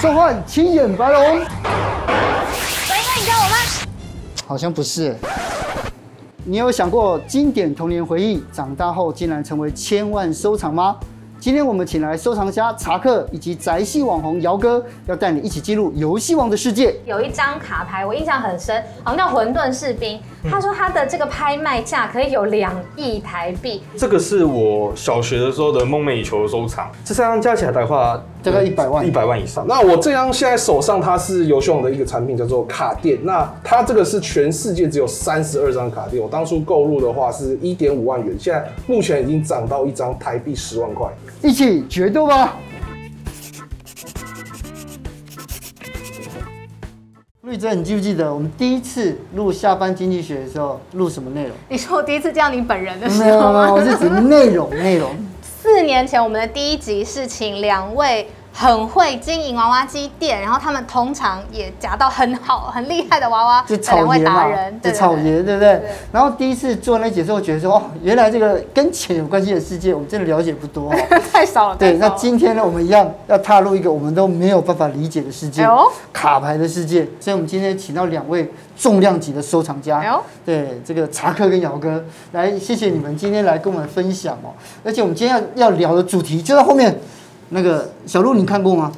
召唤青眼白龙。所以那你叫我吗？好像不是。你有想过经典童年回忆长大后竟然成为千万收藏吗？今天我们请来收藏家查克以及宅系网红姚哥，要带你一起进入游戏王的世界。有一张卡牌我印象很深，好像叫混沌士兵。他说他的这个拍卖价可以有两亿台币。这个是我小学的时候的梦寐以求的收藏。这三张加起来的话，大概一百万，一百万以上。那我这张现在手上它是游戏网的一个产品，叫做卡垫。那它这个是全世界只有三十二张卡垫。我当初购入的话是一点五万元，现在目前已经涨到一张台币十万块。一起决斗吧！绿洲，你记不记得我们第一次录下班经济学的时候录什么内容？你说我第一次叫你本人的时候？吗没有，我是指内容内容。四年前我们的第一集是请两位。很会经营娃娃机店，然后他们通常也夹到很好、很厉害的娃娃，就草爷嘛，就草爷，对不对？对。然后第一次做那解说，我觉得说，哦，原来这个跟钱有关系的世界，我们真的了解不多，太少了。对，那今天呢，我们一样要踏入一个我们都没有办法理解的世界，卡牌的世界。所以，我们今天请到两位重量级的收藏家，对，这个查克跟姚哥，来，谢谢你们今天来跟我们分享哦。而且，我们今天要要聊的主题就在后面。那个小鹿，你看过吗？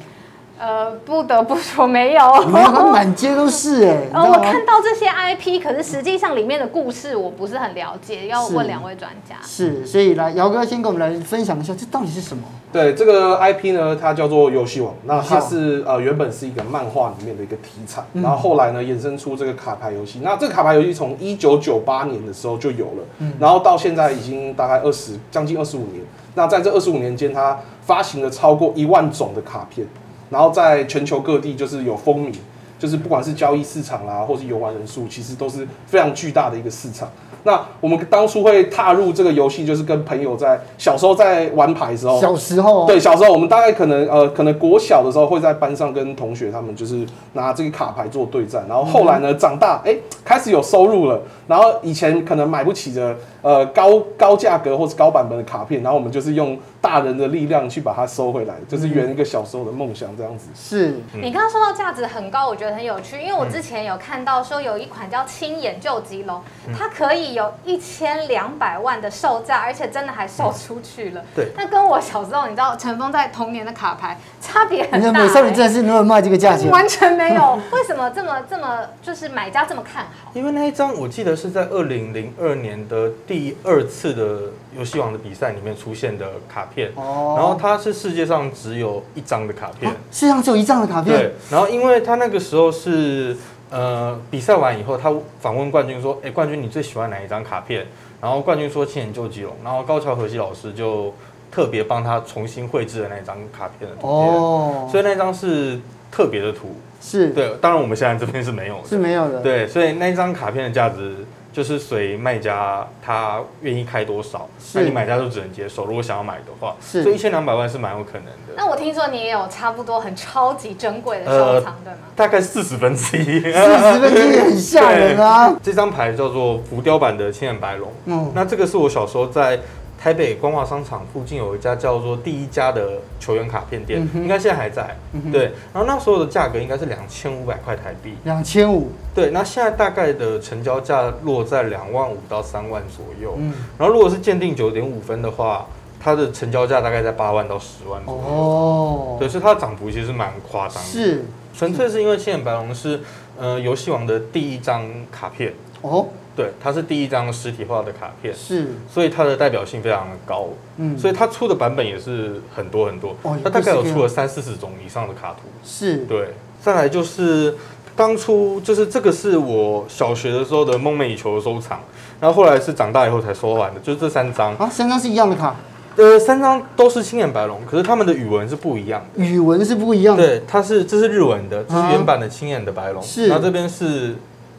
呃，不得不说没有，没有，它满街都是 哎。呃，我看到这些 IP，可是实际上里面的故事我不是很了解，要问两位专家。是，所以来姚哥先跟我们来分享一下，这到底是什么？对，这个 IP 呢，它叫做游戏王。那它是呃原本是一个漫画里面的一个题材，然后后来呢衍生出这个卡牌游戏。那这个卡牌游戏从一九九八年的时候就有了，然后到现在已经大概二十将近二十五年。那在这二十五年间，它发行了超过一万种的卡片。然后在全球各地就是有风靡，就是不管是交易市场啦，或是游玩人数，其实都是非常巨大的一个市场。那我们当初会踏入这个游戏，就是跟朋友在小时候在玩牌的时候，小时候对小时候，我们大概可能呃可能国小的时候会在班上跟同学他们就是拿这个卡牌做对战。然后后来呢，长大哎开始有收入了，然后以前可能买不起的呃高高价格或是高版本的卡片，然后我们就是用。大人的力量去把它收回来，就是圆一个小时候的梦想，这样子。是你刚刚说到价值很高，我觉得很有趣，因为我之前有看到说有一款叫青眼救急龙，它可以有一千两百万的售价，而且真的还售出去了。对。那跟我小时候，你知道尘封在童年的卡牌差别很大。美少女战士能卖这个价钱？完全没有。为什么这么这么就是买家这么看好？因为那一张我记得是在二零零二年的第二次的游戏王的比赛里面出现的卡片。片，然后它是世界上只有一张的卡片，世界上只有一张的卡片。对，然后因为他那个时候是呃比赛完以后，他访问冠军说：“哎，冠军你最喜欢哪一张卡片？”然后冠军说：“青眼究极龙。”然后高桥和希老师就特别帮他重新绘制了那张卡片的图片。哦，所以那张是特别的图，是对。当然我们现在这边是没有的，是没有的。对，所以那张卡片的价值。就是随卖家他愿意开多少，那你买家就只能接受。如果想要买的话，所以一千两百万是蛮有可能的。那我听说你也有差不多很超级珍贵的收藏，对吗？大概四十分之一，四十分之一很吓人啊。这张牌叫做浮雕版的青眼白龙。嗯，那这个是我小时候在。台北光华商场附近有一家叫做第一家的球员卡片店，应该现在还在。对，然后那时候的价格应该是两千五百块台币。两千五。对，那现在大概的成交价落在两万五到三万左右。嗯。然后如果是鉴定九点五分的话，它的成交价大概在八万到十万左右。哦。对，所以它的涨幅其实蛮夸张的。是。纯粹是因为千眼白龙是呃游戏王的第一张卡片。哦。对，它是第一张实体化的卡片，是，所以它的代表性非常的高，嗯，所以它出的版本也是很多很多，哦，它大概有出了三四十种以上的卡图，是，对，再来就是当初就是这个是我小学的时候的梦寐以求的收藏，然后后来是长大以后才收完的，就是这三张。啊，三张是一样的卡，呃，三张都是青眼白龙，可是他们的语文是不一样的，语文是不一样的，对，它是这是日文的，这是原版的青眼的白龙，是，然后这边是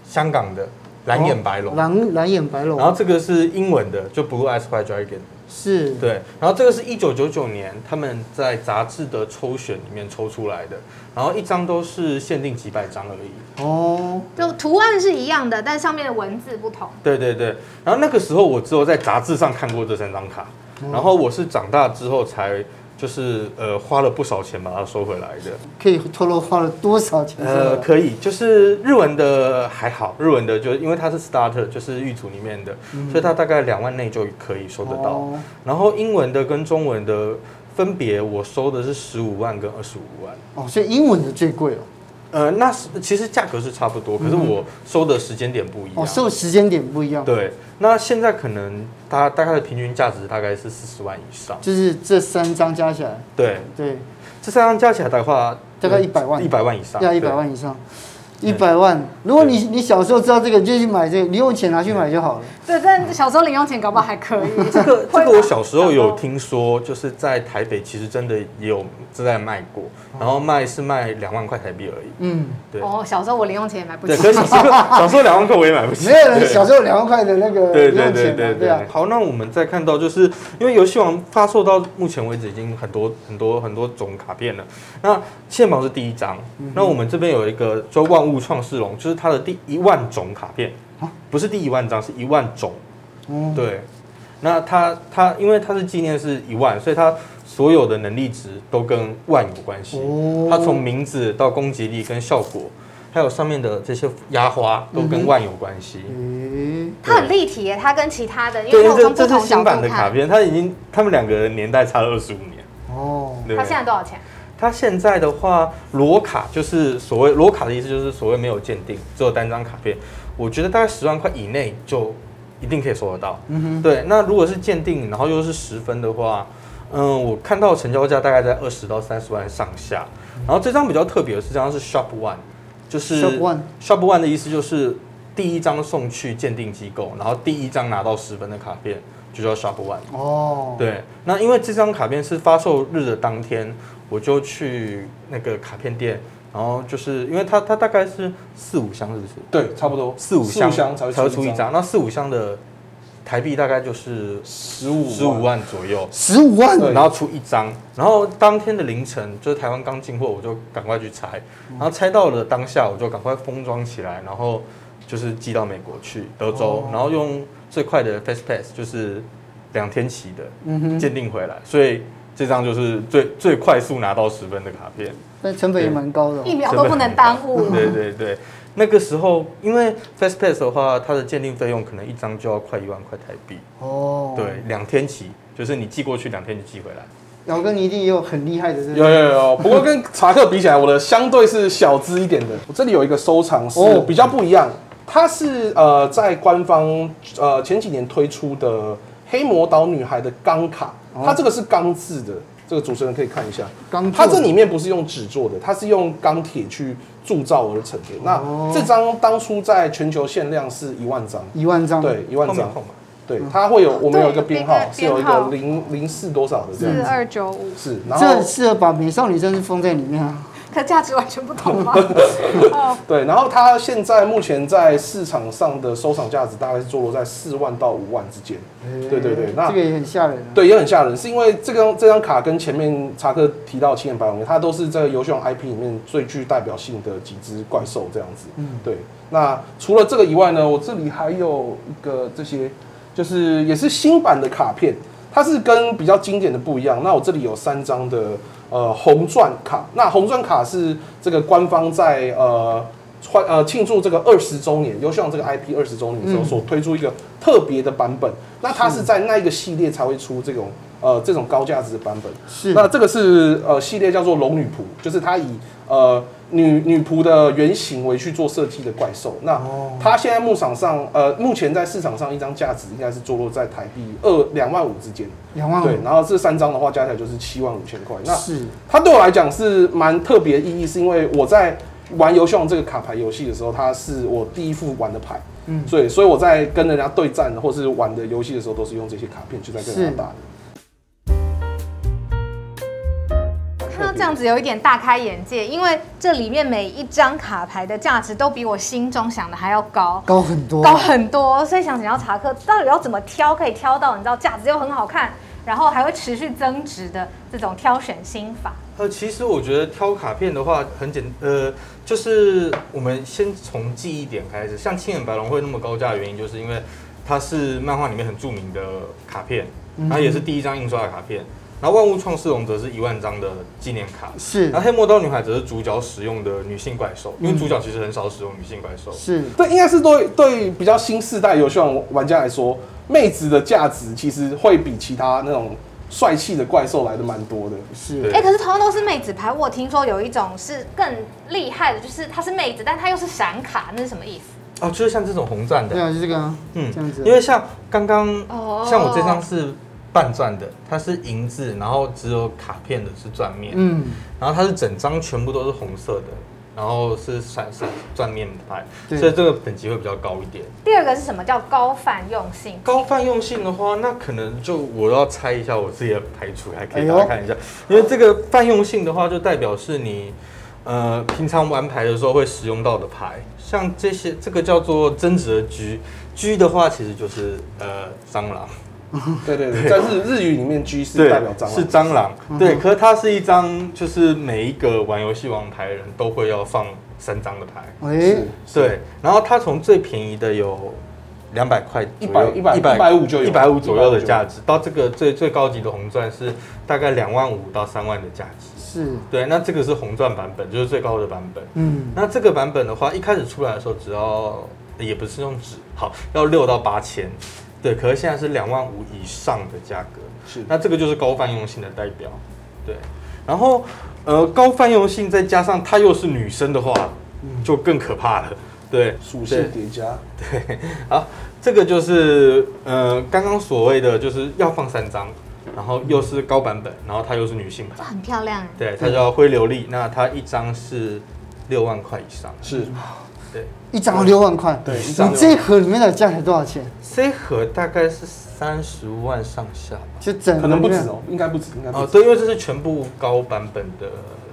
香港的。蓝眼白龙，蓝蓝眼白龙，然后这个是英文的，就 Blue Eyes White Dragon，是。对，然后这个是一九九九年他们在杂志的抽选里面抽出来的，然后一张都是限定几百张而已。哦，就图案是一样的，但上面的文字不同。对对对，然后那个时候我只有在杂志上看过这三张卡，然后我是长大之后才就是呃花了不少钱把它收回来的。可以透露花了多少钱？呃，可以，就是日文的还好，日文的就因为它是 starter，就是预组里面的，嗯、所以它大概两万内就可以收得到。哦、然后英文的跟中文的分别，我收的是十五万跟二十五万。哦，所以英文的最贵哦。呃，那是其实价格是差不多，可是我收的时间点不一样。哦，收的时间点不一样。对，那现在可能它大概的平均价值大概是四十万以上。就是这三张加起来。对对，这三张加起来的话，大概一百万。一百万以上。要一百万以上。一百万，如果你你小时候知道这个，就去买这个，你用钱拿去买就好了。对，但小时候零用钱搞不好还可以。这个这个我小时候有听说，就是在台北其实真的也有正在卖过，然后卖是卖两万块台币而已。嗯，对。哦，小时候我零用钱也买不起。对，可是小时候 小时候两万块我也买不起。没有人小时候两万块的那个零用钱。对对对。好，那我们再看到，就是因为游戏王发售到目前为止已经很多很多很多种卡片了。那现宝是第一张，那我们这边有一个叫万物创世龙，就是。它的第一万种卡片，不是第一万张，是一万种。对，那它它因为它是纪念是一万，所以它所有的能力值都跟万有关系。它从名字到攻击力跟效果，还有上面的这些压花都跟万有关系。嗯，它很立体耶，它跟其他的，因为这这是新版的卡片，它已经他们两个年代差了二十五年。哦，它现在多少钱？它现在的话，裸卡就是所谓裸卡的意思，就是所谓没有鉴定，只有单张卡片。我觉得大概十万块以内就一定可以收得到。嗯哼，对。那如果是鉴定，然后又是十分的话，嗯，我看到成交价大概在二十到三十万上下。然后这张比较特别的是，这张是 Shop One，就是 Shop One。Shop One 的意思就是第一张送去鉴定机构，然后第一张拿到十分的卡片就叫 Shop One。哦，对。那因为这张卡片是发售日的当天。我就去那个卡片店，然后就是因为它它大概是四五箱，是不是？对，差不多四五箱才会出一张。那四五箱的台币大概就是十五十五万左右，十五万，然后出一张。然后当天的凌晨，就是台湾刚进货，我就赶快去拆。然后拆到了当下，我就赶快封装起来，然后就是寄到美国去德州，然后用最快的 Fast Pass，就是两天期的鉴定回来，所以。这张就是最最快速拿到十分的卡片，那成本也蛮高的，一秒都不能耽误。对对对，那个时候因为 Fast Pass 的话，它的鉴定费用可能一张就要快一万块台币。哦，对，两天起，就是你寄过去两天就寄回来。老哥，你一定也有很厉害的，有有有。不过跟查克比起来，我的相对是小资一点的。我这里有一个收藏是比较不一样，它是呃在官方呃前几年推出的黑魔导女孩的钢卡。它这个是钢制的，这个主持人可以看一下。钢，它这里面不是用纸做的，它是用钢铁去铸造而成的。那这张当初在全球限量是一万张，一万张，对，一万张。对，它会有，我们有一个编号，是有一个零零四多少的这样子。四二九五。是，然后这很适合把美少女战士封在里面啊。它价值完全不同吗？对，然后它现在目前在市场上的收藏价值大概是坐落在四万到五万之间。对对对，那这个也很吓人。对，也很吓人，是因为这张这张卡跟前面查克提到青眼白龙，它都是这个游戏王 IP 里面最具代表性的几只怪兽这样子。嗯，对。那除了这个以外呢，我这里还有一个这些，就是也是新版的卡片，它是跟比较经典的不一样。那我这里有三张的。呃，红钻卡，那红钻卡是这个官方在呃欢呃庆祝这个二十周年，游戏王这个 IP 二十周年的时候所推出一个特别的版本。嗯、那它是在那一个系列才会出这种呃这种高价值的版本。是，那这个是呃系列叫做龙女仆，就是它以呃。女女仆的原型为去做设计的怪兽，那它现在幕场上，呃，目前在市场上一张价值应该是坐落在台币二两万五之间，两万五。对，然后这三张的话加起来就是七万五千块。那是。它对我来讲是蛮特别的意义，是因为我在玩游戏王这个卡牌游戏的时候，它是我第一副玩的牌，嗯，所以所以我在跟人家对战或是玩的游戏的时候，都是用这些卡片去在跟人家打的。这样子有一点大开眼界，因为这里面每一张卡牌的价值都比我心中想的还要高，高很多，高很多。所以想请教查克，到底要怎么挑，可以挑到你知道价值又很好看，然后还会持续增值的这种挑选心法？呃，其实我觉得挑卡片的话很简，呃，就是我们先从记忆点开始。像青眼白龙会那么高价的原因，就是因为它是漫画里面很著名的卡片，它也是第一张印刷的卡片。然后万物创世龙则是一万张的纪念卡，是。然后黑魔刀女孩则是主角使用的女性怪兽，因为主角其实很少使用女性怪兽。是对，应该是对对比较新世代游戏王玩家来说，妹子的价值其实会比其他那种帅气的怪兽来的蛮多的。是。哎，可是同样都是妹子牌，我听说有一种是更厉害的，就是它是妹子，但它又是闪卡，那是什么意思？哦，就是像这种红钻的。对啊，就这个啊。嗯，这样子。因为像刚刚，像我这张是。半钻的，它是银质，然后只有卡片的是钻面，嗯，然后它是整张全部都是红色的，然后是闪闪钻面牌，所以这个等级会比较高一点。第二个是什么叫高泛用性？高泛用性的话，那可能就我要猜一下我自己的牌组，还可以大家看一下，哎、因为这个泛用性的话，就代表是你呃平常玩牌的时候会使用到的牌，像这些，这个叫做增值的 G，G 的话其实就是呃蟑螂。对 对对，在日日语里面，G 是代表蟑螂，是蟑螂。对，可是它是一张，就是每一个玩游戏王牌的人都会要放三张的牌。哎，对。然后它从最便宜的有两百块，一百一百一百五就有一百五左右的价值，到这个最最高级的红钻是大概两万五到三万的价值。是。对，那这个是红钻版本，就是最高的版本。嗯。那这个版本的话，一开始出来的时候，只要也不是用纸，好，要六到八千。对，可是现在是两万五以上的价格，是，那这个就是高泛用性的代表，对，然后呃高泛用性再加上她又是女生的话，就更可怕了，对，属性叠加，对，好，这个就是呃刚刚所谓的就是要放三张，然后又是高版本，然后它又是女性牌，很漂亮，对，它叫灰琉璃，那它一张是六万块以上，是。对，一张六万块。对，你这一盒里面的价钱多少钱？这盒大概是三十万上下吧，就整可能不止哦，应该不止，应该哦，对，因为这是全部高版本的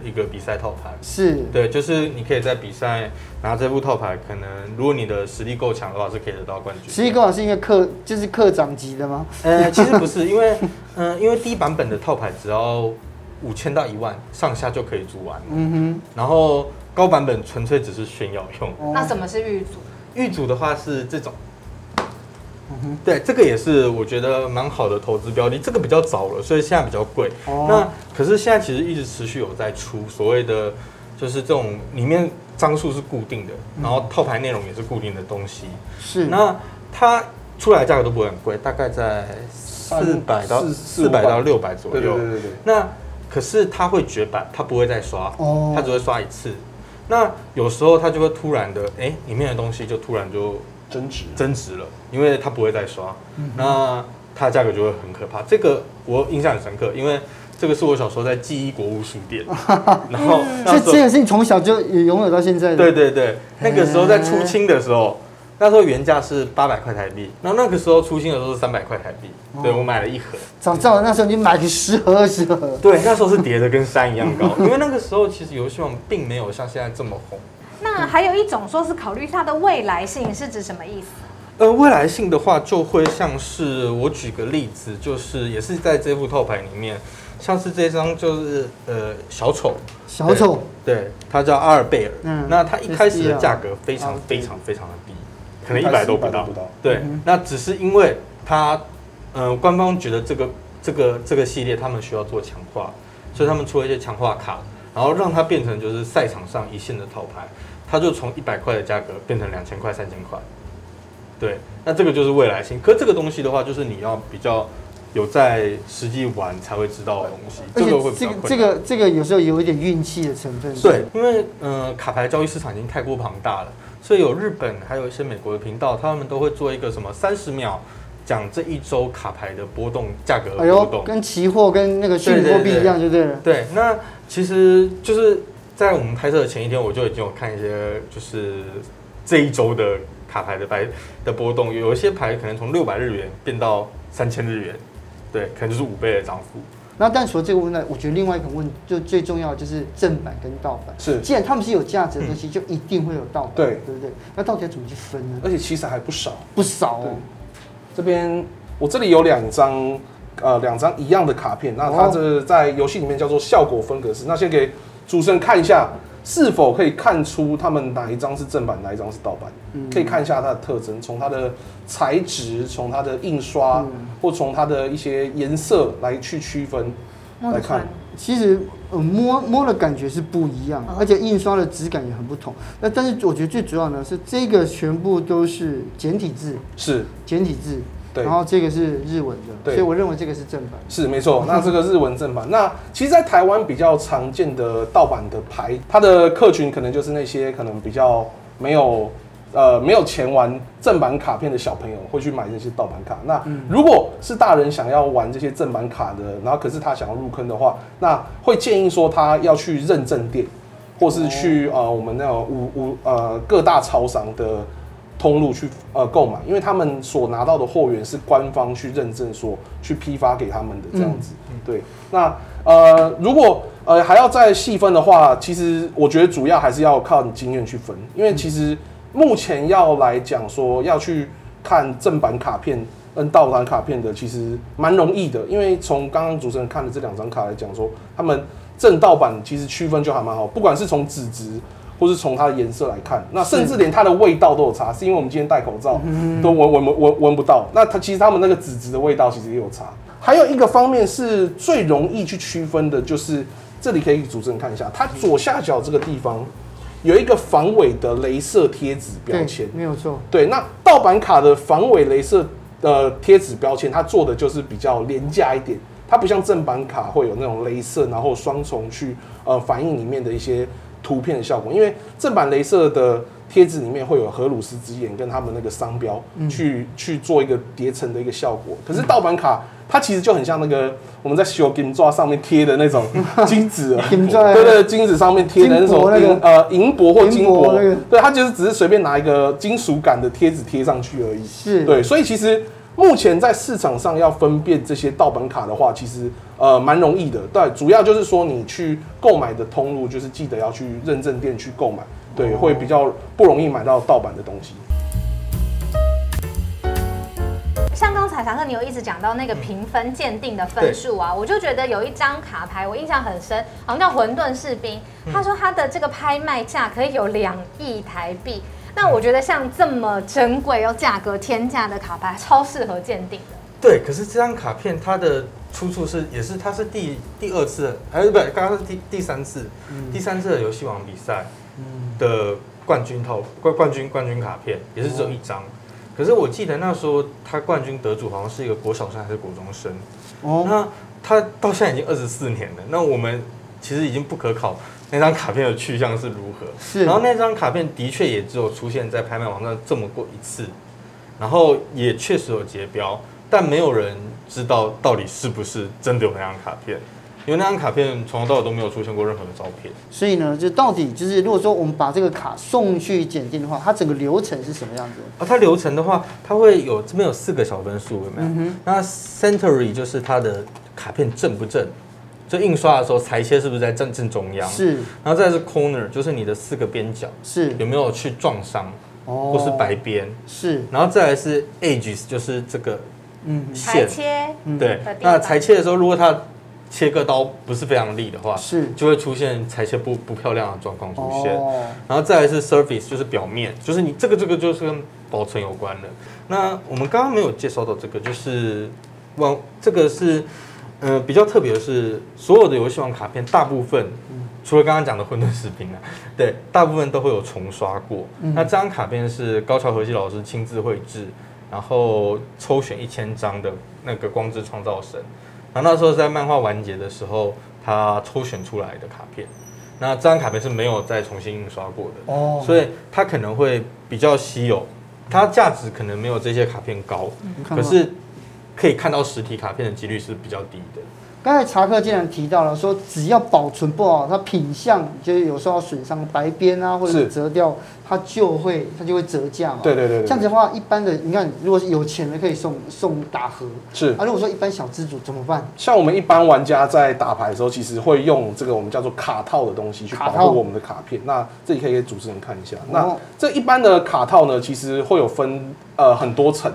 一个比赛套牌。是，对，就是你可以在比赛拿这副套牌，可能如果你的实力够强的话，是可以得到冠军。实力够强是因为课就是课长级的吗？呃，其实不是，因为嗯、呃，因为低版本的套牌只要五千到一万上下就可以租完。嗯哼，然后。高版本纯粹只是炫耀用。那什么是预组？预组的话是这种。对，这个也是我觉得蛮好的投资标的。这个比较早了，所以现在比较贵。哦那可是现在其实一直持续有在出所谓的，就是这种里面张数是固定的，然后套牌内容也是固定的东西。是。那它出来的价格都不会很贵，大概在四百到四百到六百左右。对对对对。那可是它会绝版，它不会再刷，它只会刷一次。那有时候它就会突然的，哎、欸，里面的东西就突然就增值增值了，因为它不会再刷，嗯、那它的价格就会很可怕。这个我印象很深刻，因为这个是我小时候在记忆国物书店，然后这这件事情从小就也拥有到现在的。对对对，那个时候在出清的时候。那时候原价是八百块台币，然后那个时候出新的时候是三百块台币，哦、对我买了一盒。早知道那时候你买个十盒二十盒。对，那时候是叠的跟山一样高，因为那个时候其实游戏王并没有像现在这么红。那还有一种说是考虑它的未来性，是指什么意思？呃，未来性的话就会像是我举个例子，就是也是在这副套牌里面，像是这张就是呃小丑，小丑，对，它叫阿尔贝尔，嗯，那它一开始的价格非常非常非常的低。可能一百都不到，对，嗯、那只是因为他，嗯、呃，官方觉得这个这个这个系列他们需要做强化，所以他们出了一些强化卡，然后让它变成就是赛场上一线的套牌，它就从一百块的价格变成两千块、三千块，对，那这个就是未来性。可这个东西的话，就是你要比较有在实际玩才会知道的东西，这个会比较这个这个这个有时候有一点运气的成分，对，因为嗯、呃，卡牌交易市场已经太过庞大了。所以有日本，还有一些美国的频道，他们都会做一个什么三十秒讲这一周卡牌的波动价格波动，哎，跟期货跟那个虚拟货币一样，就对了。对，那其实就是在我们拍摄的前一天，我就已经有看一些，就是这一周的卡牌的牌的波动，有一些牌可能从六百日元变到三千日元，对，可能就是五倍的涨幅。那但除了这个问题，我觉得另外一个问题就最重要的就是正版跟盗版。是，既然他们是有价值的东西，就一定会有盗版，对，对不对？那到底要怎么去分呢？而且其实还不少，不少哦。这边我这里有两张，呃，两张一样的卡片，那它这在游戏里面叫做效果分格式。那先给主持人看一下。是否可以看出他们哪一张是正版，哪一张是盗版？嗯、可以看一下它的特征，从它的材质，从它的印刷，嗯、或从它的一些颜色来去区分。来看。其实，呃，摸摸的感觉是不一样，而且印刷的质感也很不同。那但是我觉得最主要呢是这个全部都是简体字，是简体字。对，然后这个是日文的，对，所以我认为这个是正版。是没错，那这个日文正版，那其实，在台湾比较常见的盗版的牌，它的客群可能就是那些可能比较没有。呃，没有钱玩正版卡片的小朋友会去买这些盗版卡。那如果是大人想要玩这些正版卡的，然后可是他想要入坑的话，那会建议说他要去认证店，或是去呃我们那种五五呃各大超商的通路去呃购买，因为他们所拿到的货源是官方去认证说去批发给他们的这样子。对，那呃如果呃还要再细分的话，其实我觉得主要还是要靠你经验去分，因为其实。目前要来讲说要去看正版卡片跟盗版卡片的，其实蛮容易的，因为从刚刚主持人看的这两张卡来讲说，他们正盗版其实区分就还蛮好，不管是从纸质或是从它的颜色来看，那甚至连它的味道都有差，是因为我们今天戴口罩都闻闻闻闻闻不到，那它其实他们那个纸质的味道其实也有差。还有一个方面是最容易去区分的，就是这里可以主持人看一下，它左下角这个地方。有一个防伪的镭射贴纸标签，没有错。对，那盗版卡的防伪镭射的贴纸标签，它做的就是比较廉价一点，它不像正版卡会有那种镭射，然后双重去呃反映里面的一些图片的效果。因为正版镭射的贴纸里面会有荷鲁斯之眼跟他们那个商标去、嗯、去做一个叠层的一个效果，可是盗版卡。它其实就很像那个我们在小金纸上面贴的那种 金纸，对对，金纸上面贴的那种银呃银箔或金箔，对，它就是只是随便拿一个金属感的贴纸贴上去而已。是，对，所以其实目前在市场上要分辨这些盗版卡的话，其实呃蛮容易的。对，主要就是说你去购买的通路，就是记得要去认证店去购买，对，会比较不容易买到盗版的东西。像刚才常客，你有一直讲到那个评分鉴定的分数啊，我就觉得有一张卡牌我印象很深，好像叫混沌士兵。他说他的这个拍卖价可以有两亿台币，那我觉得像这么珍贵又价格天价的卡牌，超适合鉴定的。对，可是这张卡片它的出处是也是它是第第二次，还是不对？刚刚是第第三次，第三次的游戏王比赛的冠军套冠冠军冠军卡片，也是只有一张。可是我记得那时候他冠军得主好像是一个国小生还是国中生，哦，那他到现在已经二十四年了，那我们其实已经不可考那张卡片的去向是如何。是，然后那张卡片的确也只有出现在拍卖网站这么过一次，然后也确实有结标，但没有人知道到底是不是真的有那张卡片。因为那张卡片从头到尾都没有出现过任何的照片，所以呢，就到底就是如果说我们把这个卡送去检定的话，它整个流程是什么样子？啊，它流程的话，它会有这边有四个小分数，有没有？嗯、那 century 就是它的卡片正不正，就印刷的时候裁切是不是在正正中央？是。然后再是 corner，就是你的四个边角是有没有去撞伤，哦，或是白边？是。然后再来是 edges，就是这个嗯线裁切，对。那裁切的时候，如果它切割刀不是非常利的话，是就会出现裁切不不漂亮的状况出现。哦、然后再来是 surface，就是表面，就是你这个这个就是跟保存有关的。那我们刚刚没有介绍到这个，就是往这个是呃比较特别的是，所有的游戏王卡片大部分，嗯、除了刚刚讲的混沌视频啊，对，大部分都会有重刷过。嗯、那这张卡片是高桥和希老师亲自绘制，然后抽选一千张的那个光之创造神。然后那时候在漫画完结的时候，他抽选出来的卡片，那这张卡片是没有再重新印刷过的。哦，所以它可能会比较稀有，它价值可能没有这些卡片高，可是可以看到实体卡片的几率是比较低的。刚才查克竟然提到了说，只要保存不好，它品相就是有时候损伤白边啊，或者是折掉，它就会它就会折价嘛。对对对，对。这样子的话，一般的你看，如果是有钱的可以送送大盒，是啊。如果说一般小资主怎么办？像我们一般玩家在打牌的时候，其实会用这个我们叫做卡套的东西去保护我们的卡片。卡。那这里可以给主持人看一下。哦、那这一般的卡套呢，其实会有分呃很多层。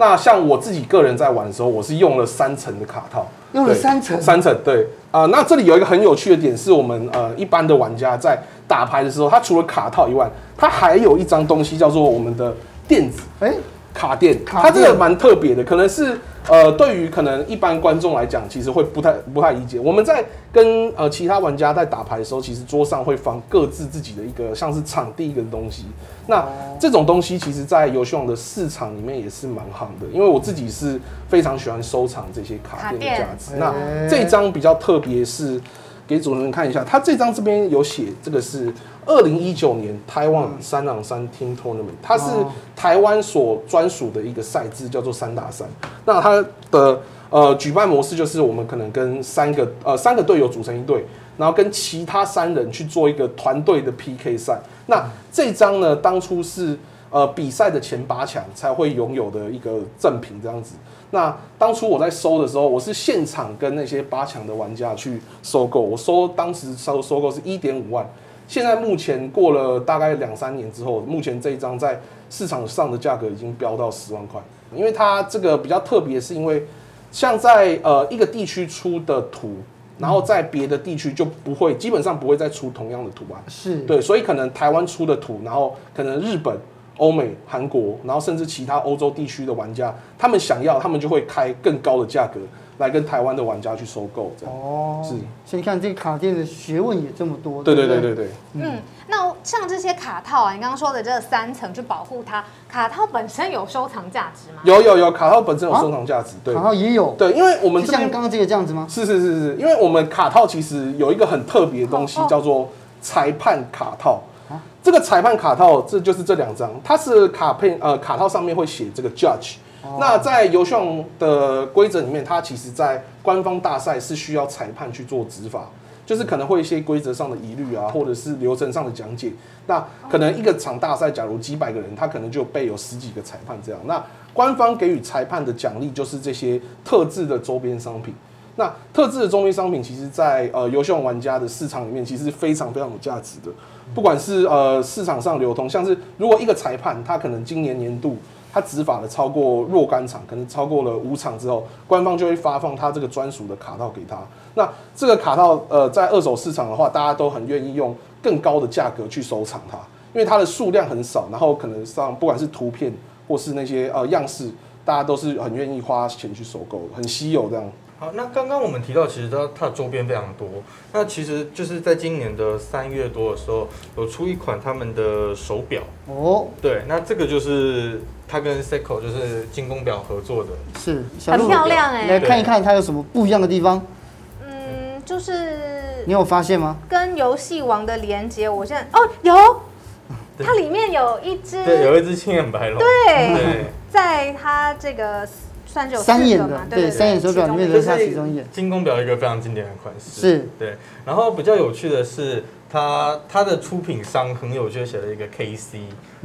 那像我自己个人在玩的时候，我是用了三层的卡套。用了三层，三层对啊、呃。那这里有一个很有趣的点，是我们呃一般的玩家在打牌的时候，他除了卡套以外，他还有一张东西叫做我们的垫子，哎，卡垫。它这个蛮特别的，可能是呃，对于可能一般观众来讲，其实会不太不太理解。我们在跟呃其他玩家在打牌的时候，其实桌上会放各自自己的一个像是场地一个东西。那这种东西，其实在游戏王的市场里面也是蛮夯的，因为我自己是非常喜欢收藏这些卡片的价值。那这一张比较特别，是给主持人看一下，他这张这边有写，这个是。二零一九年台湾三打三 Team Tournament，它是台湾所专属的一个赛制，叫做三打三。那它的呃举办模式就是我们可能跟三个呃三个队友组成一队，然后跟其他三人去做一个团队的 PK 赛。那这张呢，当初是呃比赛的前八强才会拥有的一个赠品这样子。那当初我在收的时候，我是现场跟那些八强的玩家去收购，我收当时收收购是一点五万。现在目前过了大概两三年之后，目前这一张在市场上的价格已经飙到十万块。因为它这个比较特别，是因为像在呃一个地区出的图，然后在别的地区就不会，基本上不会再出同样的图案。是对，所以可能台湾出的图，然后可能日本、欧美、韩国，然后甚至其他欧洲地区的玩家，他们想要，他们就会开更高的价格。来跟台湾的玩家去收购，这样哦，是，所以你看这个卡店的学问也这么多，对对对对对，嗯，那像这些卡套啊，你刚刚说的这三层去保护它，卡套本身有收藏价值吗？有有有，卡套本身有收藏价值，对，卡套也有，对，因为我们像刚刚这个这样子吗？是是是是，因为我们卡套其实有一个很特别的东西，叫做裁判卡套。这个裁判卡套，这就是这两张，它是卡片呃卡套上面会写这个 judge。那在游戏王的规则里面，它其实，在官方大赛是需要裁判去做执法，就是可能会一些规则上的疑虑啊，或者是流程上的讲解。那可能一个场大赛，假如几百个人，他可能就备有十几个裁判这样。那官方给予裁判的奖励就是这些特制的周边商品。那特制的周边商品，其实在呃游戏王玩家的市场里面，其实是非常非常有价值的。不管是呃市场上流通，像是如果一个裁判他可能今年年度。他执法了超过若干场，可能超过了五场之后，官方就会发放他这个专属的卡套给他。那这个卡套，呃，在二手市场的话，大家都很愿意用更高的价格去收藏它，因为它的数量很少，然后可能上不管是图片或是那些呃样式，大家都是很愿意花钱去收购，很稀有这样。好，那刚刚我们提到，其实它它的周边非常多。那其实就是在今年的三月多的时候，有出一款他们的手表哦。对，那这个就是它跟 Seiko 就是精工表合作的，是很漂亮哎。来看一看它有什么不一样的地方。嗯，就是你有发现吗？跟游戏王的连接，我现在哦有，它里面有一只，对，有一只青眼白龙，对，对在它这个。算是有三眼的，对，三眼手表里面的它其中一眼。精工表一个非常经典的款式，是对。然后比较有趣的是，它它的出品商很有趣，写了一个 KC，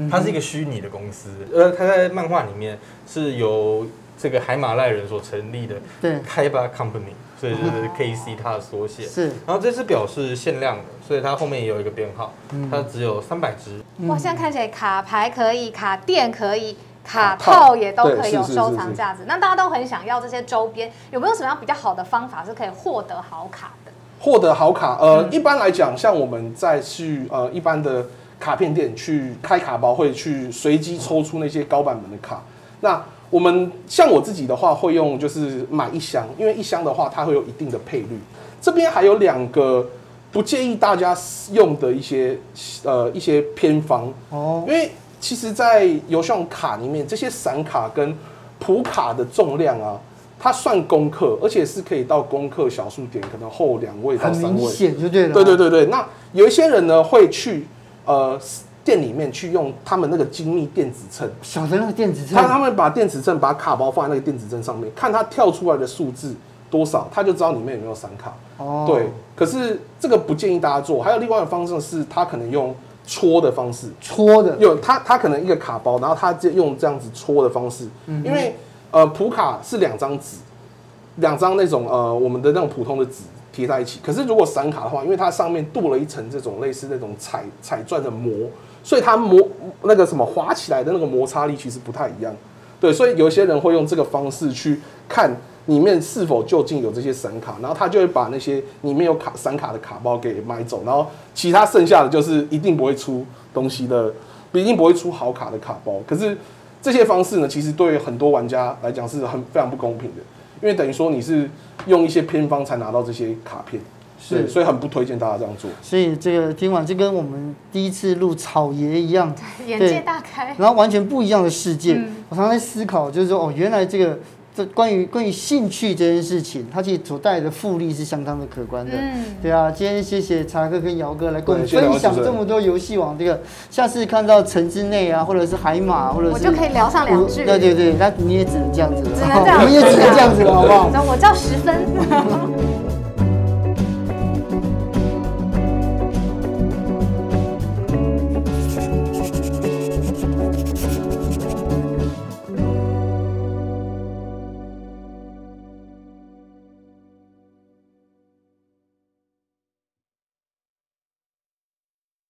它是一个虚拟的公司，呃，它在漫画里面是由这个海马赖人所成立的，对，Kaiba Company，所以就是 KC 它的缩写。是。然后这只表是限量的，所以它后面也有一个编号，它只有三百只。哇，现在看起来卡牌可以，卡店可以。卡套也都可以有收藏价值，那大家都很想要这些周边，有没有什么样比较好的方法是可以获得好卡的？获得好卡，呃，嗯、一般来讲，像我们在去呃一般的卡片店去开卡包，会去随机抽出那些高版本的卡。那我们像我自己的话，会用就是买一箱，因为一箱的话它会有一定的配率。这边还有两个不建议大家用的一些呃一些偏方哦，因为。其实，在游戏王卡里面，这些散卡跟普卡的重量啊，它算公克，而且是可以到公克小数点，可能后两位到三位。很明显就对了。对对对对，那有一些人呢，会去呃店里面去用他们那个精密电子秤，小的那个电子秤，他他们把电子秤把卡包放在那个电子秤上面，看它跳出来的数字多少，他就知道里面有没有散卡。哦。对，可是这个不建议大家做。还有另外一个方式是，他可能用。戳的方式，搓的，有他他可能一个卡包，然后他就用这样子搓的方式，嗯、因为呃普卡是两张纸，两张那种呃我们的那种普通的纸贴在一起，可是如果散卡的话，因为它上面镀了一层这种类似那种彩彩钻的膜，所以它磨那个什么滑起来的那个摩擦力其实不太一样，对，所以有些人会用这个方式去看。里面是否究竟有这些散卡，然后他就会把那些里面有卡散卡的卡包给买走，然后其他剩下的就是一定不会出东西的，一定不会出好卡的卡包。可是这些方式呢，其实对很多玩家来讲是很非常不公平的，因为等于说你是用一些偏方才拿到这些卡片。是，所以很不推荐大家这样做。所以这个听完就跟我们第一次录草爷一样，眼界大开，然后完全不一样的世界。嗯、我常常在思考，就是说哦，原来这个这关于关于兴趣这件事情，它其实所带来的复利是相当的可观的。嗯，对啊，今天谢谢查哥跟姚哥来跟我们分享这么多游戏王这个。下次看到城之内啊，或者是海马，或者是我就可以聊上两句。对对对，那你也只能这样子了，只能这样，我们也只能这样子了，好不好？我叫十分。